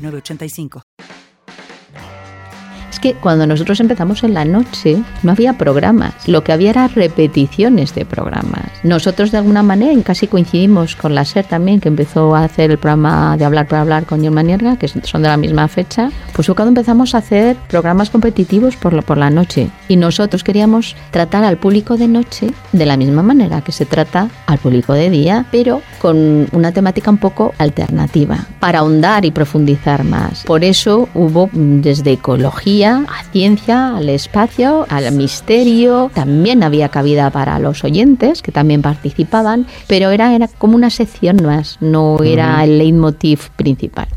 3985 que cuando nosotros empezamos en la noche no había programas, lo que había era repeticiones de programas. Nosotros de alguna manera y casi coincidimos con la SER también, que empezó a hacer el programa de Hablar para Hablar con John Manierga, que son de la misma fecha, pues fue cuando empezamos a hacer programas competitivos por la, por la noche. Y nosotros queríamos tratar al público de noche de la misma manera que se trata al público de día, pero con una temática un poco alternativa, para ahondar y profundizar más. Por eso hubo mm, desde ecología, a ciencia, al espacio, al misterio. También había cabida para los oyentes, que también participaban, pero era, era como una sección más, no era el leitmotiv principal.